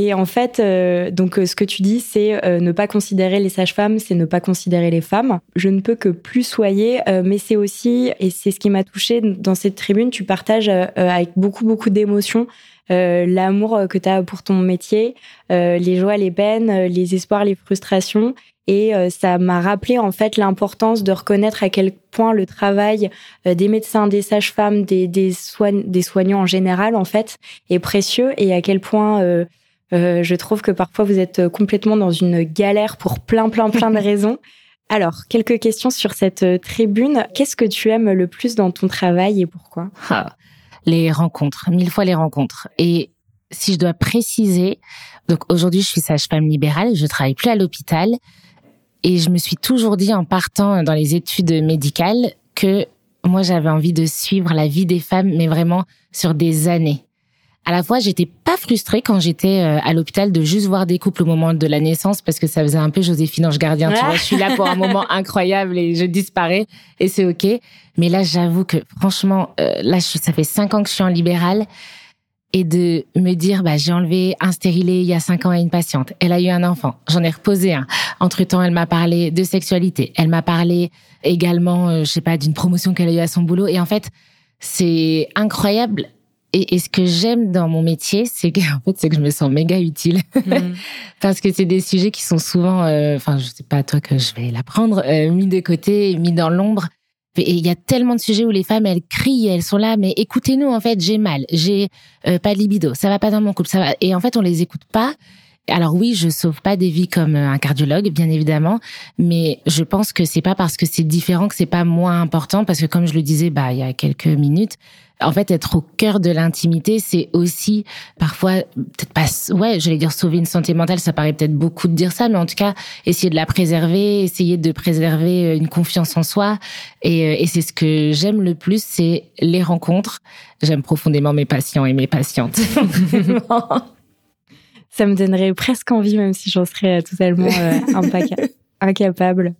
Et en fait, euh, donc euh, ce que tu dis, c'est euh, ne pas considérer les sages-femmes, c'est ne pas considérer les femmes. Je ne peux que plus soyer, mais c'est aussi, et c'est ce qui m'a touchée dans cette tribune, tu partages avec beaucoup, beaucoup d'émotions l'amour que tu as pour ton métier, les joies, les peines, les espoirs, les frustrations. Et ça m'a rappelé en fait l'importance de reconnaître à quel point le travail des médecins, des sages-femmes, des, des, des soignants en général en fait est précieux et à quel point euh, je trouve que parfois vous êtes complètement dans une galère pour plein, plein, plein de raisons. Alors, quelques questions sur cette euh, tribune. Qu'est-ce que tu aimes le plus dans ton travail et pourquoi? Ah, Les rencontres, mille fois les rencontres. Et si je dois préciser, donc aujourd'hui je suis sage-femme libérale, je travaille plus à l'hôpital et je me suis toujours dit en partant dans les études médicales que moi j'avais envie de suivre la vie des femmes, mais vraiment sur des années à la fois, j'étais pas frustrée quand j'étais euh, à l'hôpital de juste voir des couples au moment de la naissance parce que ça faisait un peu Joséphine Ange Gardien. Tu vois, je suis là pour un moment incroyable et je disparais et c'est ok. Mais là, j'avoue que franchement, euh, là, ça fait cinq ans que je suis en libéral et de me dire, bah, j'ai enlevé un stérilé il y a cinq ans à une patiente. Elle a eu un enfant. J'en ai reposé un. Entre temps, elle m'a parlé de sexualité. Elle m'a parlé également, euh, je sais pas, d'une promotion qu'elle a eu à son boulot. Et en fait, c'est incroyable et, et, ce que j'aime dans mon métier, c'est que en fait, c'est que je me sens méga utile mm. parce que c'est des sujets qui sont souvent, euh, enfin, je sais pas à toi que je vais l'apprendre, euh, mis de côté, mis dans l'ombre. Et il y a tellement de sujets où les femmes elles crient, elles sont là, mais écoutez-nous en fait, j'ai mal, j'ai euh, pas de libido, ça va pas dans mon couple, ça va. Et en fait, on les écoute pas. Alors oui, je sauve pas des vies comme un cardiologue, bien évidemment, mais je pense que c'est pas parce que c'est différent que c'est pas moins important, parce que comme je le disais, bah il y a quelques minutes, en fait, être au cœur de l'intimité, c'est aussi parfois peut-être pas, ouais, j'allais dire sauver une santé mentale, ça paraît peut-être beaucoup de dire ça, mais en tout cas, essayer de la préserver, essayer de préserver euh, une confiance en soi. Et, euh, et c'est ce que j'aime le plus, c'est les rencontres. J'aime profondément mes patients et mes patientes. ça me donnerait presque envie, même si j'en serais totalement euh, incapable.